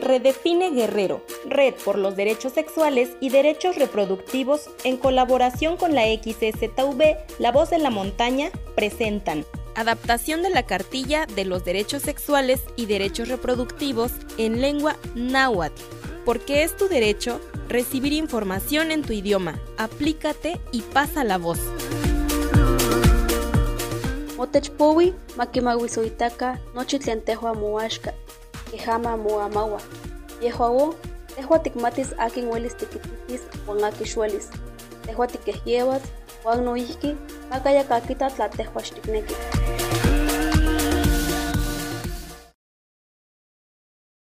Redefine Guerrero, Red por los Derechos Sexuales y Derechos Reproductivos, en colaboración con la XSTV, La Voz de la Montaña, presentan Adaptación de la cartilla de los derechos sexuales y derechos reproductivos en lengua náhuatl, porque es tu derecho recibir información en tu idioma. Aplícate y pasa la voz. Motechpowi, makimawisoitaka, nochitliantehua muashka, kejama muamawa. Yehuawo, tehua tikmatis akin welis tikititis wan akixuelis. Tehua tikehyewas, wan noihki, makaya kakita tlatehua xtikneki.